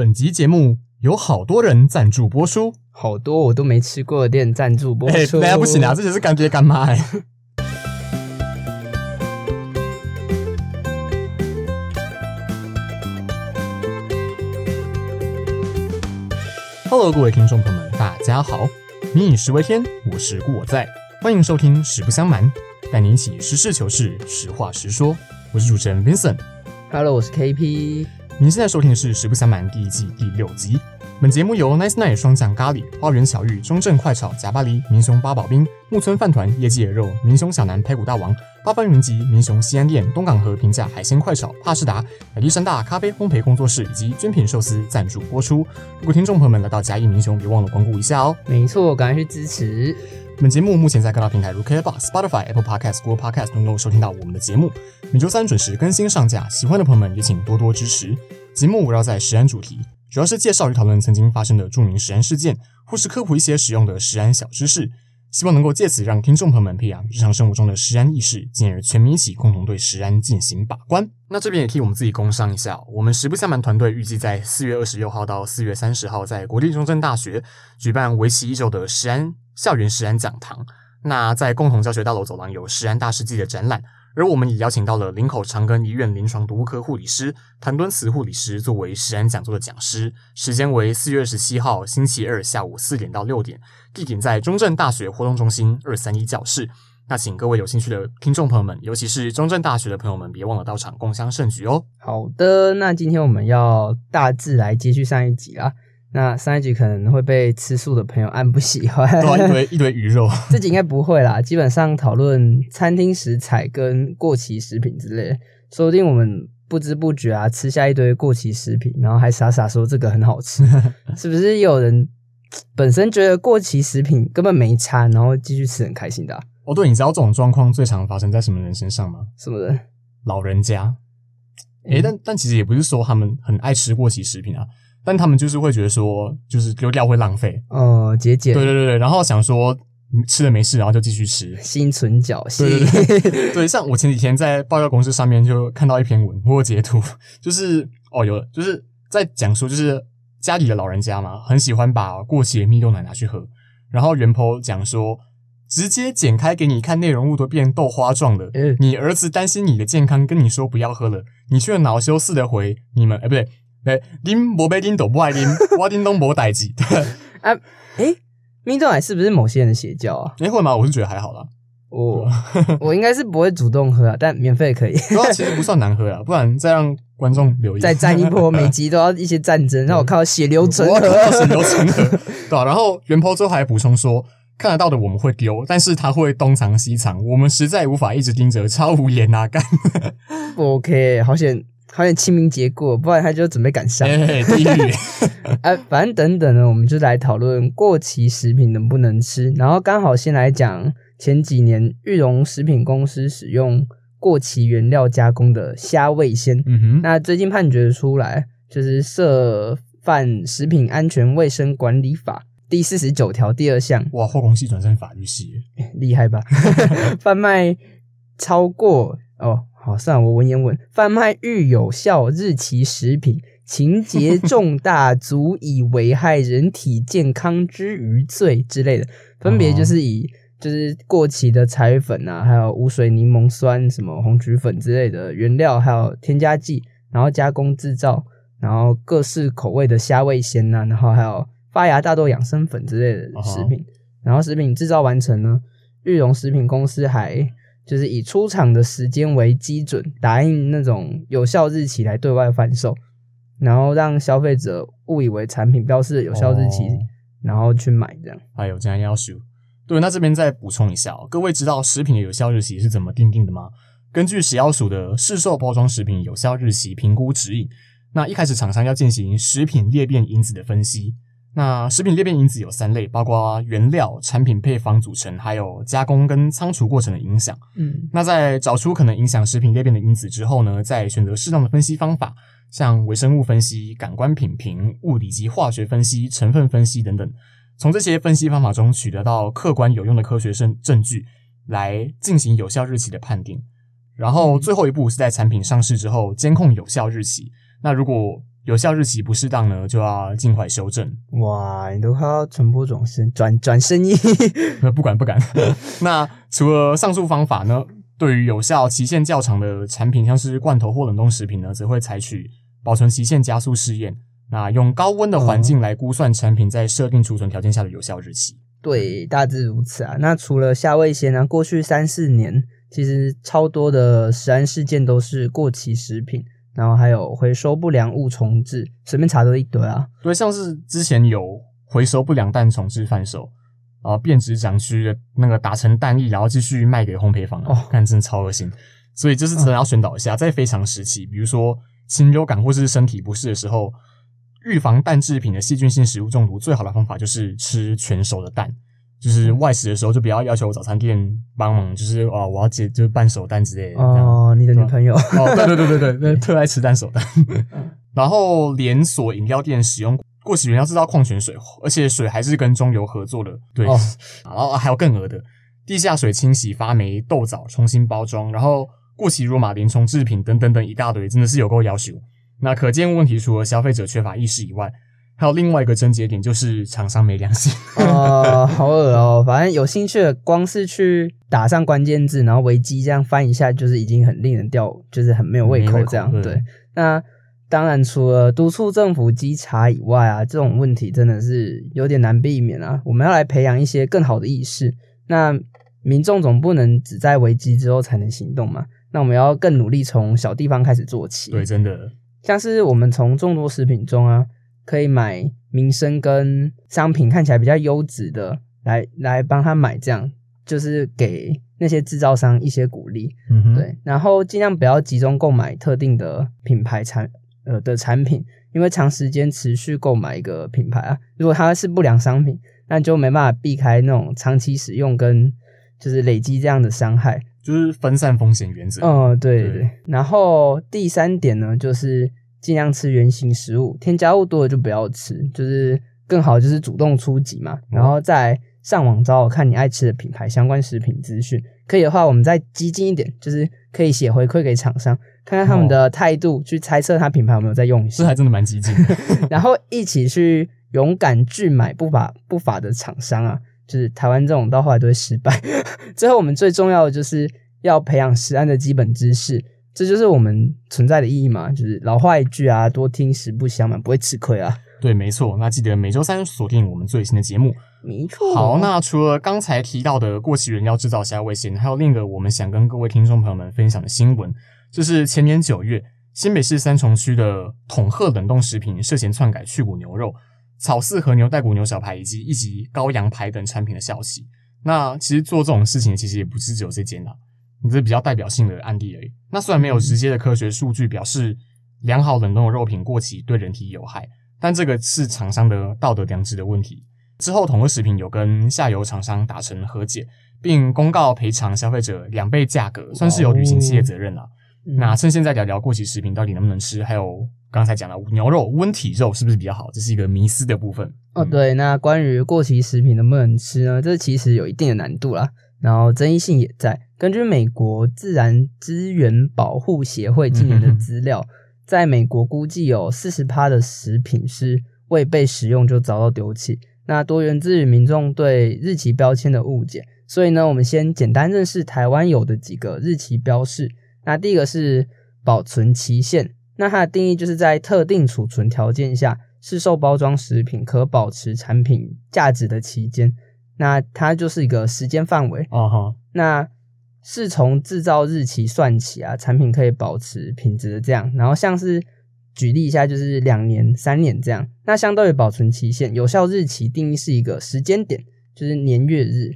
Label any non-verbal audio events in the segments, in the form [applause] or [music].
本集节目有好多人赞助播出，好多我都没吃过的店赞助播哎，出。大家不行啊，这就是干爹干妈哎。Hello，各位听众朋友们，大家好，民以食为天，我是故我在，欢迎收听实不相瞒，带你一起实事求是，实话实说。我是主持人 Vincent。Hello，我是 KP。您现在收听的是《实不相瞒》第一季第六集。本节目由 Nice Night 双酱咖喱、花园小玉、中正快炒、夹巴黎、民雄八宝冰、木村饭团、业绩野肉、民雄小南排骨大王、八方云集、民雄西安店、东港河平价海鲜快炒、帕士达、亚历山大咖啡烘焙工作室以及军品寿司赞助播出。如果听众朋友们来到嘉义民雄，别忘了光顾一下哦。没错，赶快去支持。本节目目前在各大平台如 KKBox、Spotify、Apple Podcast、Google Podcast 能够收听到我们的节目。每周三准时更新上架，喜欢的朋友们也请多多支持。节目围绕在食安主题，主要是介绍与讨论曾经发生的著名食安事件，或是科普一些实用的食安小知识，希望能够借此让听众朋友们培养日常生活中的食安意识，进而全民一起共同对食安进行把关。那这边也替我们自己工商一下，我们实不相瞒团队预计在四月二十六号到四月三十号，在国立中正大学举办为期一周的食安校园食安讲堂。那在共同教学大楼走廊有食安大世纪的展览，而我们也邀请到了林口长庚医院临床毒物科护理师谭敦慈护理师作为食安讲座的讲师，时间为四月二十七号星期二下午四点到六点，地点在中正大学活动中心二三一教室。那请各位有兴趣的听众朋友们，尤其是中正大学的朋友们，别忘了到场共襄盛举哦。好的，那今天我们要大致来接续上一集啦。那上一集可能会被吃素的朋友按不喜欢，对啊，一堆 [laughs] 一堆鱼肉，这集应该不会啦。基本上讨论餐厅食材跟过期食品之类的，说不定我们不知不觉啊吃下一堆过期食品，然后还傻傻说这个很好吃，[laughs] 是不是？有人本身觉得过期食品根本没差，然后继续吃很开心的、啊，哦，对，你知道这种状况最常发生在什么人身上吗？什么人？老人家。诶，但但其实也不是说他们很爱吃过期食品啊，但他们就是会觉得说，就是丢掉会浪费。哦，节俭，对对对对，然后想说嗯吃了没事，然后就继续吃。心存侥幸。对对对对，像我前几天在报告公司上面就看到一篇文，我有截图，[laughs] 就是哦有，就是在讲说，就是家里的老人家嘛，很喜欢把过期的蜜豆奶拿去喝，然后原 po 讲说。直接剪开给你看，内容物都变豆花状了。嗯你儿子担心你的健康，跟你说不要喝了，你却恼羞似的回你们，哎、不对，哎，拎不被拎都不爱拎，[laughs] 我拎东没代志。对，[laughs] 啊，诶，蜜豆奶是不是某些人的邪教啊？哎、会吗？我是觉得还好啦，我我应该是不会主动喝啊，但免费可以。主要其实不算难喝啊，不然再让观众留意。再战一波，[laughs] 每集都要一些战争，让我看到血流成我河。靠，血流成河，对啊，然后袁坡最后还补充说，看得到的我们会丢，但是他会东藏西藏，我们实在无法一直盯着，超无言啊，干，不 OK，好险，好像清明节过，不然他就准备赶上。哎、地狱，[laughs] 啊，反正等等呢，我们就来讨论过期食品能不能吃。然后刚好先来讲前几年玉龙食品公司使用过期原料加工的虾味鲜。嗯哼，那最近判决出来，就是涉犯食品安全卫生管理法第四十九条第二项，哇，后宫系转成法律系耶，[laughs] 厉害吧？[laughs] 贩卖超过哦，好，算了，我文言文，贩卖预有效日期食品，情节重大，足以危害人体健康之余罪之类的，分别就是以。就是过期的彩粉啊，还有无水柠檬酸、什么红曲粉之类的原料，还有添加剂，然后加工制造，然后各式口味的虾味鲜呐、然后还有发芽大豆养生粉之类的食品。然后食品制造完成呢，玉龙食品公司还就是以出厂的时间为基准，打印那种有效日期来对外贩售，然后让消费者误以为产品标示的有效日期，哦然后去买这样。还有这样要求。对，那这边再补充一下哦，各位知道食品的有效日期是怎么定定的吗？根据食药署的市售包装食品有效日期评估指引，那一开始厂商要进行食品裂变因子的分析。那食品裂变因子有三类，包括原料、产品配方组成，还有加工跟仓储过程的影响。嗯那在找出可能影响食品裂变的因子之后呢，再选择适当的分析方法，像微生物分析、感官品评、物理及化学分析、成分分析等等，从这些分析方法中取得到客观有用的科学证证据，来进行有效日期的判定。然后最后一步是在产品上市之后监控有效日期。那如果有效日期不适当呢，就要尽快修正。哇，你都快要传播转身转转生意，不管不 [laughs] 敢。那除了上述方法呢，对于有效期限较长的产品，像是罐头或冷冻食品呢，则会采取保存期限加速试验。那用高温的环境来估算产品在设定储存条件下的有效日期。对，大致如此啊。那除了夏威鲜呢，过去三四年其实超多的食安事件都是过期食品，然后还有回收不良物重置，随便查都一堆啊。对，像是之前有回收不良蛋重置贩售，然后变质长区的那个打成蛋液，然后继续卖给烘焙坊，哦，看真的超恶心。所以就是真的要宣导一下，在非常时期，比如说禽流感或是身体不适的时候。预防蛋制品的细菌性食物中毒，最好的方法就是吃全熟的蛋。就是外食的时候，就不要要求早餐店帮忙，就是哦，我要解就是半熟蛋之类的。哦，你的女朋友？哦，对对对对对，[laughs] 特爱吃蛋手蛋。[laughs] 然后连锁饮料店使用过期原料制造矿泉水，而且水还是跟中油合作的。对，然后还有更恶的，地下水清洗发霉豆枣，重新包装，然后过期如马连冲制品等等等一大堆，真的是有够要求。那可见问题除了消费者缺乏意识以外，还有另外一个症结点，就是厂商没良心。啊，[laughs] 好恶哦！反正有兴趣的，光是去打上关键字，然后维基这样翻一下，就是已经很令人掉，就是很没有胃口这样。对，那当然除了督促政府稽查以外啊，这种问题真的是有点难避免啊。我们要来培养一些更好的意识。那民众总不能只在危机之后才能行动嘛？那我们要更努力，从小地方开始做起。对，真的。像是我们从众多食品中啊，可以买民生跟商品看起来比较优质的，来来帮他买，这样就是给那些制造商一些鼓励，嗯对，然后尽量不要集中购买特定的品牌产呃的产品，因为长时间持续购买一个品牌啊，如果它是不良商品，那就没办法避开那种长期使用跟就是累积这样的伤害。就是分散风险原则。嗯，对对对。然后第三点呢，就是尽量吃原形食物，添加物多的就不要吃。就是更好就是主动出击嘛。然后再上网找我看你爱吃的品牌相关食品资讯。可以的话，我们再激进一点，就是可以写回馈给厂商，看看他们的态度，去猜测他品牌有没有在用心。这还真的蛮激进。[laughs] 然后一起去勇敢拒买不法不法的厂商啊。就是台湾这种到后来都会失败。[laughs] 最后，我们最重要的就是要培养食安的基本知识，这就是我们存在的意义嘛。就是老话一句啊，多听实不相嘛，不会吃亏啊。对，没错。那记得每周三锁定我们最新的节目。没错。好，那除了刚才提到的过期原料制造虾味鲜，还有另一个我们想跟各位听众朋友们分享的新闻，就是前年九月，新北市三重区的统鹤冷冻食品涉嫌篡改去骨牛肉。草饲和牛、带骨牛小排以及一级羔羊排等产品的消息。那其实做这种事情，其实也不是只有这间啦，这是比较代表性的案例而已。那虽然没有直接的科学数据表示良好冷冻的肉品过期对人体有害，但这个是厂商的道德良知的问题。之后，统合食品有跟下游厂商达成和解，并公告赔偿消费者两倍价格，算是有履行企业责任了。那趁现在聊聊过期食品到底能不能吃，还有。刚才讲了牛肉温体肉是不是比较好？这是一个迷思的部分哦。对，那关于过期食品能不能吃呢？这其实有一定的难度啦，然后争议性也在。根据美国自然资源保护协会今年的资料，在美国估计有四十趴的食品是未被食用就遭到丢弃。那多源自于民众对日期标签的误解。所以呢，我们先简单认识台湾有的几个日期标示。那第一个是保存期限。那它的定义就是在特定储存条件下，市售包装食品可保持产品价值的期间，那它就是一个时间范围。哦哈，那是从制造日期算起啊，产品可以保持品质的这样。然后像是举例一下，就是两年、三年这样。那相对于保存期限，有效日期定义是一个时间点，就是年月日。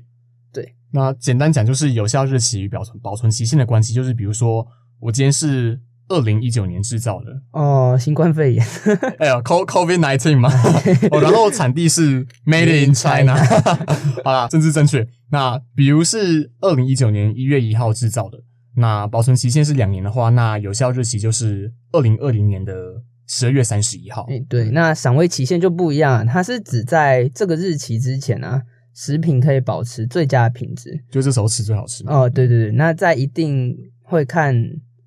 对，那简单讲就是有效日期与保存保存期限的关系，就是比如说我今天是。二零一九年制造的哦，新冠肺炎，[laughs] 哎呀，COVID nineteen 嘛，[laughs] 哦，然后产地是 Made in China，[laughs] 好啦，政治正确。那比如是二零一九年一月一号制造的，那保存期限是两年的话，那有效日期就是二零二零年的十二月三十一号。哎，对，那赏味期限就不一样，它是指在这个日期之前啊，食品可以保持最佳品质，就这时候吃最好吃。哦，对对对，那在一定会看。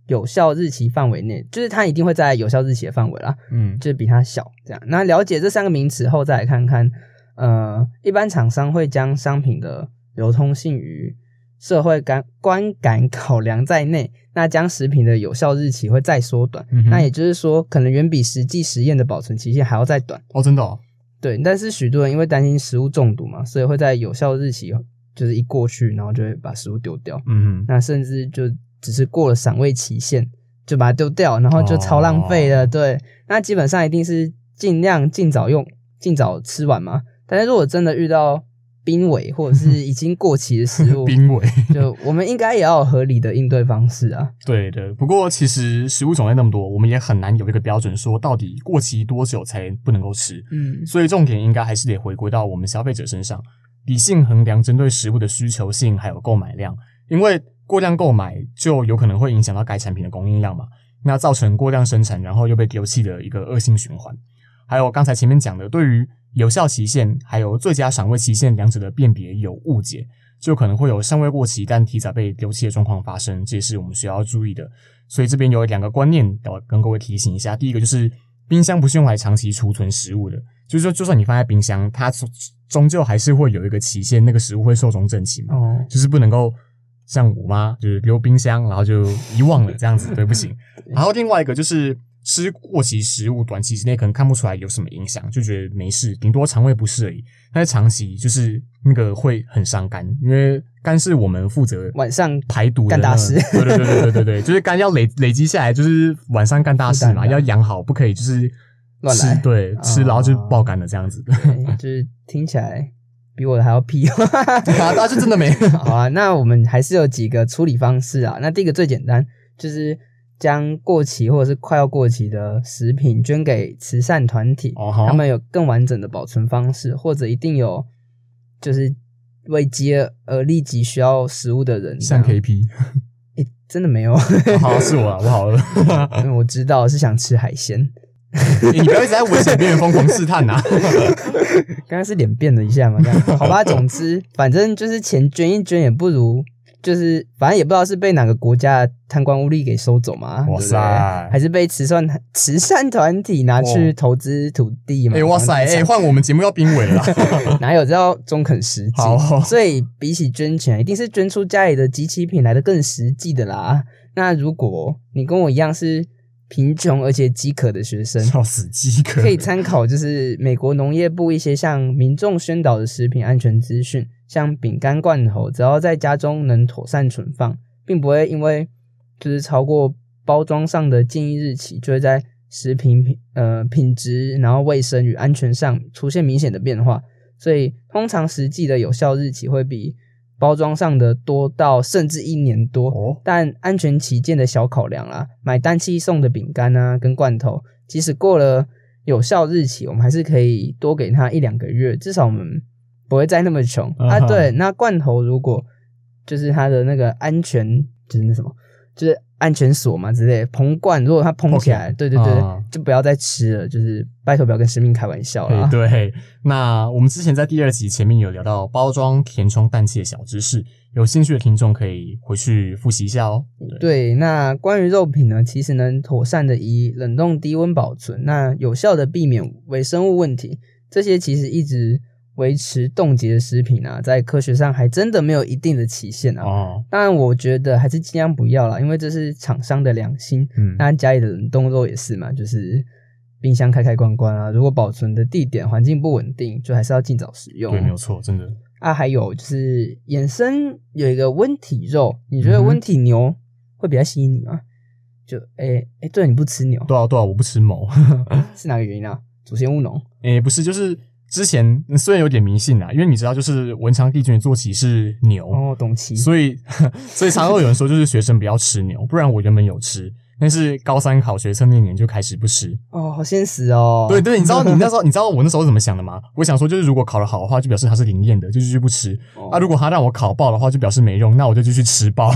有效日期范围内，就是它一定会在有效日期的范围啦，嗯，就是比它小这样。那了解这三个名词后，再来看看，呃，一般厂商会将商品的流通性与社会感观感考量在内，那将食品的有效日期会再缩短。嗯那也就是说，可能远比实际实验的保存期限还要再短。哦，真的哦，对，但是许多人因为担心食物中毒嘛，所以会在有效日期就是一过去，然后就会把食物丢掉。嗯哼，那甚至就只是过了赏味期限就把它丢掉，然后就超浪费了。哦对，那基本上一定是尽量尽早用，尽早吃完嘛。但是如果真的遇到濒危或者是 [laughs] 已经过期的食物，濒危。就我们应该也要有合理的应对方式啊。对的，不过其实食物种类那么多，我们也很难有一个标准说到底过期多久才不能够吃。嗯，所以重点应该还是得回归到我们消费者身上，理性衡量针对食物的需求性还有购买量，因为过量购买就有可能会影响到该产品的供应量嘛，那造成过量生产，然后又被丢弃的一个恶性循环。还有刚才前面讲的，对于有效期限还有最佳赏味期限两者的辨别有误解，就可能会有尚未过期但提早被丢弃的状况发生，这也是我们需要注意的。所以这边有两个观念要跟各位提醒一下，第一个就是冰箱不是用来长期储存食物的，就是说就算你放在冰箱，它终终究还是会有一个期限，那个食物会寿终正寝嘛，哦，就是不能够像我妈就是留冰箱，然后就遗忘了这样子，[laughs] 对，不行。然后另外一个就是吃过期食物，短期之内可能看不出来有什么影响，就觉得没事，顶多肠胃不适而已。但是长期就是那个会很伤肝，因为肝是我们负责晚上排毒的那个干大事对对对对对对对，[laughs] 就是肝要累累积下来，就是晚上干大事嘛，要养好，不可以就是乱来吃对吃，然后就哦爆肝了这样子。对就是听起来比我的还要屁。[laughs] 啊，大家就真的没 [laughs] 好啊，那我们还是有几个处理方式啊。那第一个最简单，就是将过期或者是快要过期的食品捐给慈善团体，他们有更完整的保存方式，或者一定有就是为饥饿而立即需要食物的人这像。KP，诶真的没有，好是我啊，我好饿。[laughs] 我知道是想吃海鲜。[laughs] 你不要一直在危险边缘疯狂试探呐、[laughs] 刚刚是脸变了一下嘛，这样好吧。总之，[laughs] 反正就是钱捐一捐，也不如就是反正也不知道是被哪个国家的贪官污吏给收走嘛，对不对塞还是被慈善慈善团体拿去哦投资土地嘛？哎、哇塞，换我们节目要濒危了啦。哪有这叫中肯实际？好所以比起捐钱，一定是捐出家里的集齐品来的更实际的啦。那如果你跟我一样是贫穷而且饥渴的学生，笑死饥渴。可以参考就是美国农业部一些向民众宣导的食品安全资讯，像饼干罐头，只要在家中能妥善存放，并不会因为就是超过包装上的建议日期，就会在食品品呃品质、然后卫生与安全上出现明显的变化。所以通常实际的有效日期会比包装上的多到甚至一年多。哦，但安全起见的小考量啦，买单期送的饼干啊跟罐头，即使过了有效日期，我们还是可以多给他一两个月，至少我们不会再那么穷、啊。对，那罐头如果就是它的那个安全，就是那什么，就是安全锁嘛之类的，膨罐如果它膨起来对对对，啊就不要再吃了，就是拜托不要跟生命开玩笑啦。哎对，那我们之前在第二集前面有聊到包装填充氮气的小知识，有兴趣的听众可以回去复习一下哦。对，对，那关于肉品呢，其实能妥善的以冷冻低温保存，那有效的避免微生物问题，这些其实一直维持冻结的食品啊，在科学上还真的没有一定的期限啊。哦，当然，我觉得还是尽量不要啦，因为这是厂商的良心。嗯，那家里的冷冻肉也是嘛，就是冰箱开开关关啊，如果保存的地点环境不稳定，就还是要尽早食用。对，没有错，真的。啊，还有就是衍生有一个温体肉，你觉得温体牛会比较吸引你吗？就诶诶，对，你不吃牛对啊，对啊，我不吃某。[laughs] 是哪个原因啊？祖先务农诶、不是，就是之前虽然有点迷信啦，因为你知道，就是文昌帝君的坐骑是牛，哦，懂骑所以所以常常有人说，就是学生不要吃牛，不然我原本有吃，但是高三考学测那年就开始不吃。哦，好现实哦。对对，你知道你那时候你知道我那时候怎么想的吗？我想说，就是如果考得好的话，就表示它是灵验的，就继续不吃；哦啊，如果他让我考爆的话，就表示没用，那我就继续吃爆。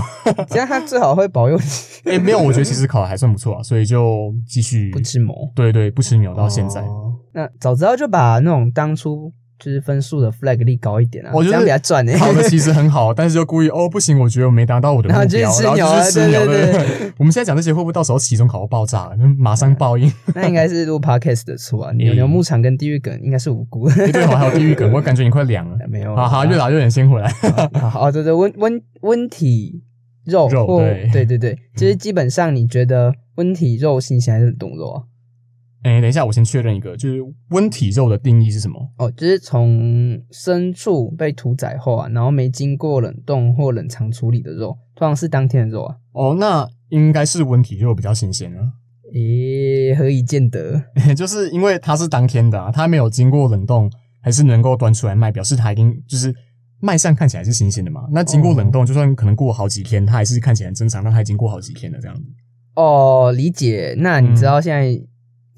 这样他最好会保佑你 [laughs] 诶、没有，我觉得其实考的还算不错啊，所以就继续不吃牛。对对，不吃牛到现在。哦那早知道就把那种当初就是分数的 flag 立高一点啊，我觉得这样比较赚呢。考的其实很好，但是就故意哦不行，我觉得我没达到我的目标，然后就吃牛啊然后就去吃牛对对。我们现在讲这些会不会到时候期中考到爆炸了？马上报应。那应该是录 podcast 的错啊，牛牛牧场跟地狱梗应该是无辜。哎对哦，还有地狱梗，我感觉你快凉了。[laughs] 没有，好好，越打越远，先回来。好好，对对，温温温体肉肉对对对对，就是基本上你觉得温体肉新鲜还是冷冻肉啊？哎，等一下，我先确认一个，就是温体肉的定义是什么？哦，就是从牲畜被屠宰后啊，然后没经过冷冻或冷藏处理的肉，通常是当天的肉啊。哦，那应该是温体肉比较新鲜啊，咦，何以见得？[laughs] 就是因为它是当天的啊，它没有经过冷冻，还是能够端出来卖，表示它已经就是卖相看起来是新鲜的嘛。那经过冷冻，就算可能过好几天，它还是看起来很正常，那它已经过好几天了这样子。哦，理解。那你嗯知道现在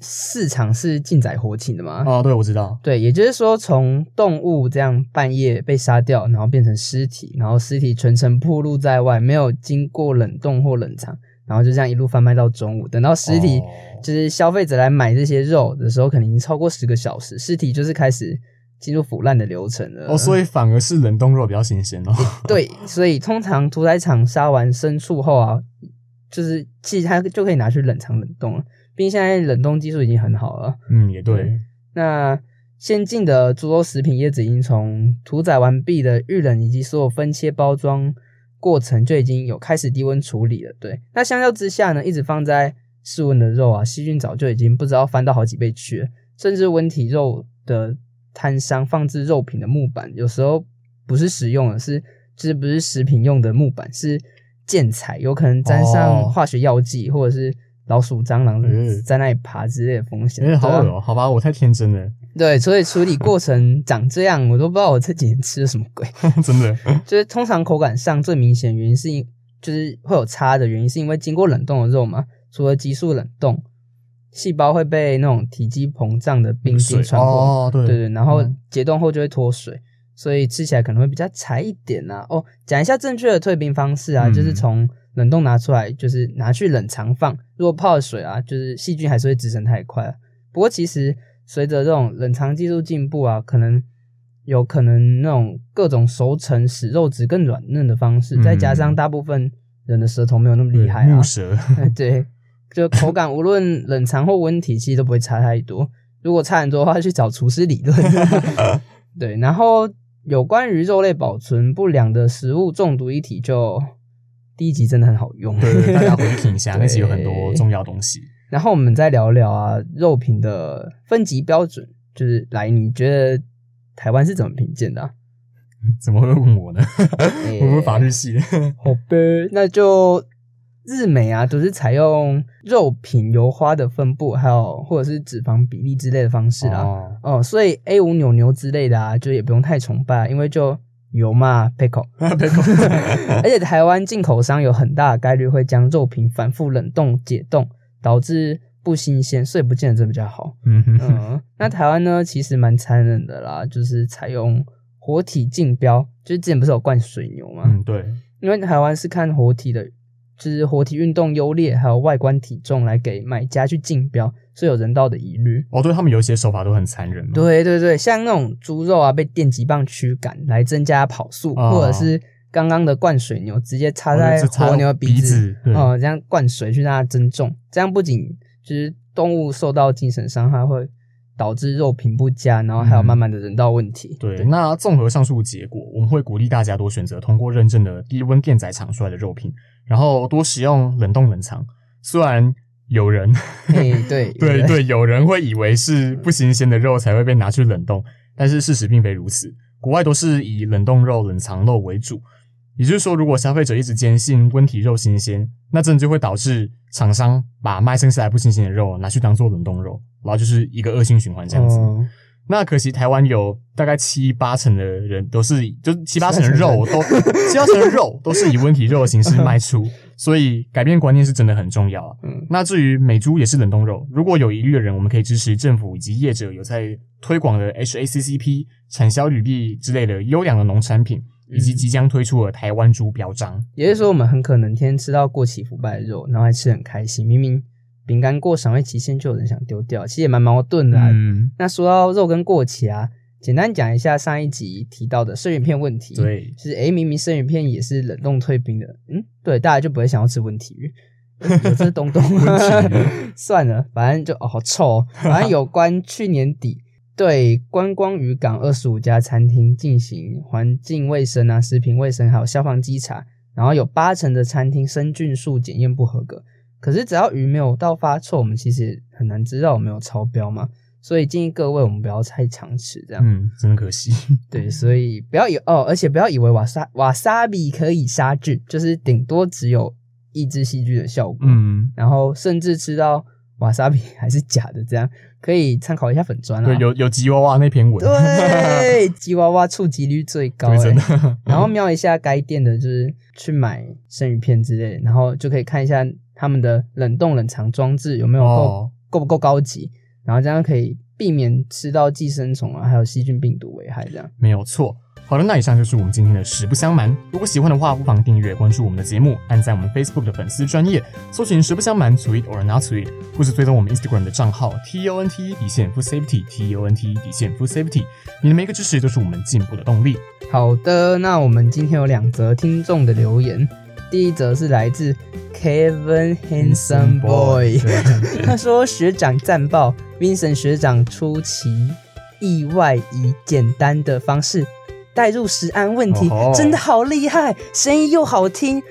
市场是禁宰活禽的吗？哦，对，我知道。对，也就是说，从动物这样半夜被杀掉，然后变成尸体，然后尸体全程暴露在外，没有经过冷冻或冷藏，然后就这样一路贩卖到中午。等到尸体、哦就是消费者来买这些肉的时候，可能已经超过十个小时，尸体就是开始进入腐烂的流程了。哦，所以反而是冷冻肉比较新鲜哦。[laughs] 对，所以通常屠宰场杀完牲畜后啊，就是其实它就可以拿去冷藏冷冻了，毕竟现在冷冻技术已经很好了。嗯，也对。那先进的猪肉食品业者已经从屠宰完毕的预冷以及所有分切包装过程就已经有开始低温处理了。对，那相较之下呢，一直放在室温的肉啊，细菌早就已经不知道翻到好几倍去了，甚至温体肉的摊商放置肉品的木板，有时候不是食用的，是就是不是食品用的木板，是建材，有可能沾上哦化学药剂、或者是老鼠、蟑螂嗯在那里爬之类的风险。哎，好对啊恶哦，好吧，我太天真了，对，所以处理过程长这样，我都不知道我这几年吃了什么鬼。[laughs] 真的。[laughs] 就是通常口感上最明显原因是因，就是会有差的原因，是因为经过冷冻的肉嘛，除了急速冷冻，细胞会被那种体积膨胀的冰水晶穿过，哦，对对对，然后嗯解冻后就会脱水，所以吃起来可能会比较柴一点啊。哦，讲一下正确的退冰方式啊，嗯就是从冷冻拿出来，就是拿去冷藏放。如果泡水啊，就是细菌还是会滋生太快啊。不过其实随着这种冷藏技术进步啊，可能有可能那种各种熟成使肉质更软嫩的方式，嗯再加上大部分人的舌头没有那么厉害啊木，蛇。[laughs] 对，就口感无论冷藏或温体，其实都不会差太多。如果差很多的话，去找厨师理论。[laughs] 对，然后有关于肉类保存不良的食物中毒议题就，第一集真的很好用。对对，[laughs] 大家回去听一下，那集有很多重要东西。然后我们再聊聊啊，肉品的分级标准，就是来，你觉得台湾是怎么评鉴的、啊？[laughs] 怎么会问我呢？诶 [laughs] 我不是法律系的。好呗，那就日美啊，都是采用肉品油花的分布，还有或者是脂肪比例之类的方式啦。哦，哦，所以 A 五扭牛之类的啊，就也不用太崇拜，因为就油嘛 pickle。[laughs] 而且台湾进口商有很大的概率会将肉品反复冷冻解冻，导致不新鲜，所以不见得这比较好。嗯哼，嗯，那台湾呢，其实蛮残忍的啦，就是采用活体竞标，就是之前不是有灌水牛吗？嗯，对，因为台湾是看活体的，就是活体运动优劣，还有外观体重来给买家去竞标，所以有人道的疑虑。哦，对他们有一些手法都很残忍嘛。对对对，像那种猪肉啊，被电击棒驱赶来增加跑速，哦或者是刚刚的灌水牛直接插哦在活牛的鼻鼻子，哦、这样灌水去让它增重，这样不仅就是动物受到精神伤害，会导致肉品不佳，然后还有慢慢的人道问题。对，那综合上述结果，我们会鼓励大家多选择通过认证的低温电宰厂出来的肉品，然后多使用冷冻冷藏。虽然有人嘿，[laughs] 对 [laughs] 对对，有人会以为是不新鲜的肉才会被拿去冷冻，但是事实并非如此。国外都是以冷冻肉、冷藏肉为主，也就是说，如果消费者一直坚信温体肉新鲜，那真的就会导致厂商把卖剩下来不新鲜的肉拿去当做冷冻肉，然后就是一个恶性循环这样子。哦那可惜台湾有大概七八成的人都是，就是七八成的肉都七八成的肉都是以温体肉的形式卖出，[laughs] 所以改变观念是真的很重要啊。嗯那至于美猪也是冷冻肉，如果有疑虑的人，我们可以支持政府以及业者有在推广的 HACCP 产销履历之类的优良的农产品，以及即将推出的台湾猪标章。也就是说，我们很可能天天吃到过期腐败的肉，然后还吃得很开心。明明饼干过赏味期限，就有人想丢掉，其实也蛮矛盾的、啊。嗯，那说到肉跟过期啊，简单讲一下上一集提到的生鱼片问题。对，就是诶，明明生鱼片也是冷冻退冰的，嗯，对，大家就不会想要吃问题鱼。有这东东，[laughs] [laughs] 算了，反正就哦好臭。哦。反正有关去年底 [laughs] 对观光渔港二十五家餐厅进行环境卫生啊、食品卫生还有消防稽查，然后有八成的餐厅生菌数检验不合格。可是只要鱼没有到发臭，我们其实很难知道有没有超标嘛。所以建议各位我们不要太常吃这样。嗯，真的可惜。[laughs] 对，所以不要以哦，而且不要以为瓦沙瓦沙比可以杀菌，就是顶多只有。抑制细菌的效果，嗯，然后甚至吃到瓦萨比还是假的，这样可以参考一下粉砖啊。对，有有吉娃娃那篇文，对，[laughs] 吉娃娃触及率最高，真的。[laughs] 然后瞄一下该店的，就是去买生鱼片之类，然后就可以看一下他们的冷冻冷藏装置有没有够够不够高级，然后这样可以避免吃到寄生虫啊，还有细菌病毒危害，这样没有错。好了，那以上就是我们今天的实不相瞒。如果喜欢的话，不妨订阅关注我们的节目，按在我们 Facebook 的粉丝专业，搜寻实不相瞒 Sweet or Not Sweet，或是追踪我们 Instagram 的账号 T O N T 底线 Food Safety T O N T 底线 Food Safety。你的每一个支持都是我们进步的动力。好的，那我们今天有两则听众的留言，第一则是来自 Kevin Handsome Boy，[laughs] 他说学长赞爆 Vincent 学长出奇意外以简单的方式。带入实案问题，真的好厉害，声音又好听。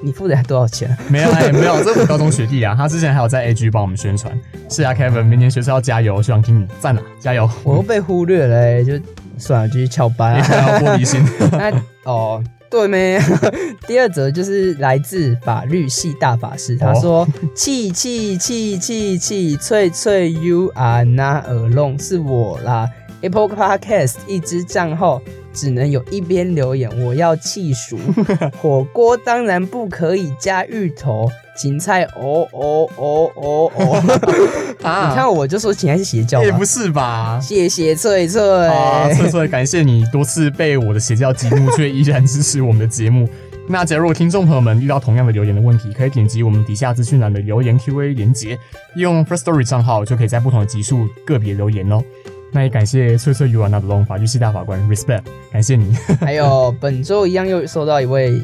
你付了多少钱？[laughs] 没有，没有，这是我高中学弟啊。他之前还有在 A G 帮我们宣传。是啊，Kevin，明年学校要加油，希望听你赞啊，加油。我又被忽略了，就算了，继续翘班啊。玻璃心。[laughs] 那哦，对没？[laughs] 第二则就是来自法律系大法师，他说：气气气气气，脆脆 You are not alone，是我啦。Apple Podcast 一支账号。只能有一边留言，我要气熟 [laughs] 火锅，当然不可以加芋头、芹菜。哦哦哦哦哦！[laughs] 你看我就说芹菜是邪教，也不是吧？谢谢翠翠，翠翠，感谢你多次被我的邪教激怒，却依然支持我们的节目。[laughs] 那假如听众朋友们遇到同样的留言的问题，可以点击我们底下资讯栏的留言 Q&A 连接，用 First Story 账号就可以在不同的集数个别留言哦。那也感谢翠翠与我那的龙法律系大法官，respect，感谢你。[laughs] 还有本周一样又收到一位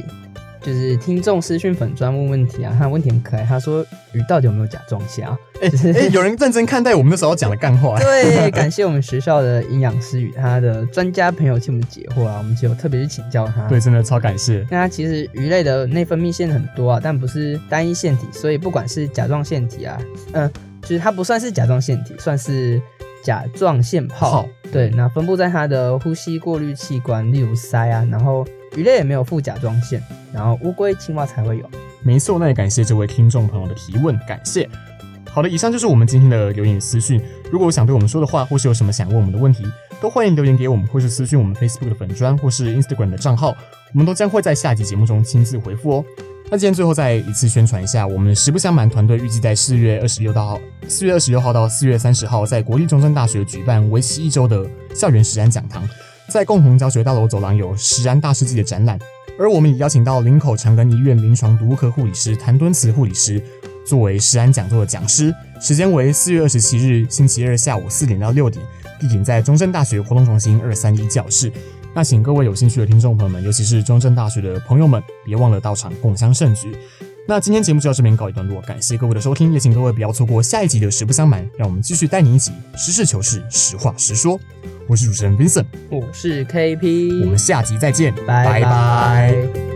就是听众私讯粉专问问题啊，他问题很可爱，他说鱼到底有没有甲状腺啊？哎哎，有人认真看待我们那时候讲的干话。[laughs] 对，感谢我们学校的营养师与他的专家朋友替我们解惑啊，我们就特别去请教他。对，真的超感谢。那其实鱼类的内分泌腺很多啊，但不是单一腺体，所以不管是甲状腺体啊，嗯，就是它不算是甲状腺体，算是。甲状腺泡，对，那分布在它的呼吸过滤器官，例如鳃啊，然后鱼类也没有副甲状腺，然后乌龟、青蛙才会有。没错，那也感谢这位听众朋友的提问，感谢。好的，以上就是我们今天的留言私讯。如果想对我们说的话，或是有什么想问我们的问题，都欢迎留言给我们，或是私讯我们 Facebook 的粉砖，或是 Instagram 的账号，我们都将会在下集节目中亲自回复哦。那今天最后再一次宣传一下，我们实不相瞒团队预计在四月二十六号，四月二十六号到四月三十号，在国立中山大学举办为期一周的校园实安讲堂。在共同教学大楼走廊有实安大世纪的展览，而我们也邀请到林口长庚医院临床毒物科护理师谭敦慈护理师作为实安讲座的讲师，时间为四月二十七日星期二下午四点到六点，地点在中山大学活动中心二三一教室。那请各位有兴趣的听众朋友们，尤其是中正大学的朋友们，别忘了到场共襄盛举。那今天节目就到这边告一段落，感谢各位的收听，也请各位不要错过下一集的实不相瞒，让我们继续带你一起实事求是、实话实说。我是主持人 Vincent，我是 KP，我们下集再见，拜拜。